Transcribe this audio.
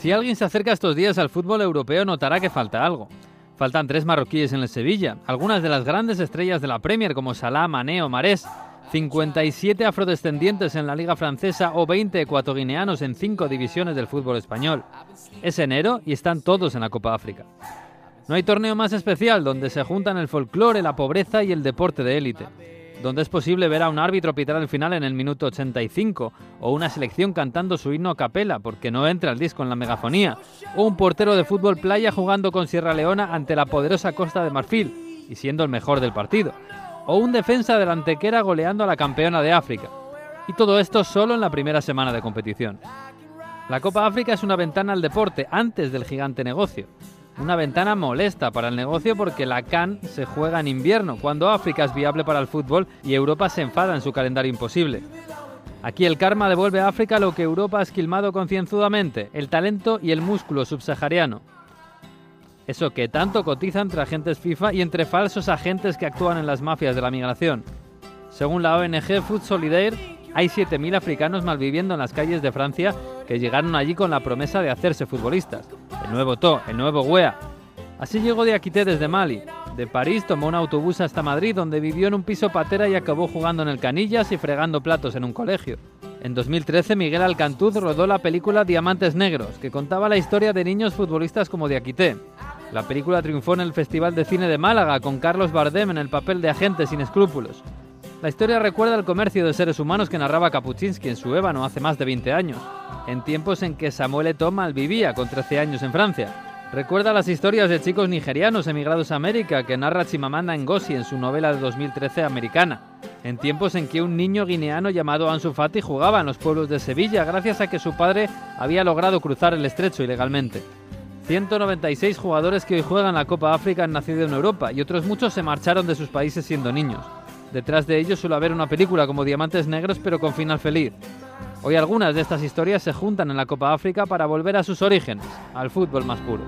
Si alguien se acerca estos días al fútbol europeo notará que falta algo. Faltan tres marroquíes en el Sevilla, algunas de las grandes estrellas de la Premier como Salah, Mané o Marés, 57 afrodescendientes en la Liga Francesa o 20 ecuatoguineanos en cinco divisiones del fútbol español. Es enero y están todos en la Copa África. No hay torneo más especial donde se juntan el folclore, la pobreza y el deporte de élite donde es posible ver a un árbitro pitar el final en el minuto 85, o una selección cantando su himno a capela porque no entra el disco en la megafonía, o un portero de fútbol playa jugando con Sierra Leona ante la poderosa Costa de Marfil y siendo el mejor del partido, o un defensa de la antequera goleando a la campeona de África. Y todo esto solo en la primera semana de competición. La Copa África es una ventana al deporte antes del gigante negocio. Una ventana molesta para el negocio porque la CAN se juega en invierno, cuando África es viable para el fútbol y Europa se enfada en su calendario imposible. Aquí el karma devuelve a África lo que Europa ha esquilmado concienzudamente, el talento y el músculo subsahariano. Eso que tanto cotiza entre agentes FIFA y entre falsos agentes que actúan en las mafias de la migración. Según la ONG Food Solidaire, hay 7.000 africanos malviviendo en las calles de Francia que llegaron allí con la promesa de hacerse futbolistas. El nuevo To, el nuevo Guea. Así llegó de Aquité desde Mali. De París tomó un autobús hasta Madrid donde vivió en un piso patera y acabó jugando en el Canillas y fregando platos en un colegio. En 2013 Miguel Alcantuz rodó la película Diamantes Negros, que contaba la historia de niños futbolistas como Diakité. La película triunfó en el Festival de Cine de Málaga con Carlos Bardem en el papel de agente sin escrúpulos. La historia recuerda el comercio de seres humanos que narraba Kapuczynski en su ébano hace más de 20 años, en tiempos en que Samuel Eto'o vivía con 13 años en Francia. Recuerda las historias de chicos nigerianos emigrados a América que narra Chimamanda Ngozi en su novela de 2013 Americana, en tiempos en que un niño guineano llamado Ansu Fati jugaba en los pueblos de Sevilla gracias a que su padre había logrado cruzar el estrecho ilegalmente. 196 jugadores que hoy juegan la Copa África han nacido en Europa y otros muchos se marcharon de sus países siendo niños. Detrás de ellos suele haber una película como Diamantes Negros pero con final feliz. Hoy algunas de estas historias se juntan en la Copa África para volver a sus orígenes, al fútbol más puro.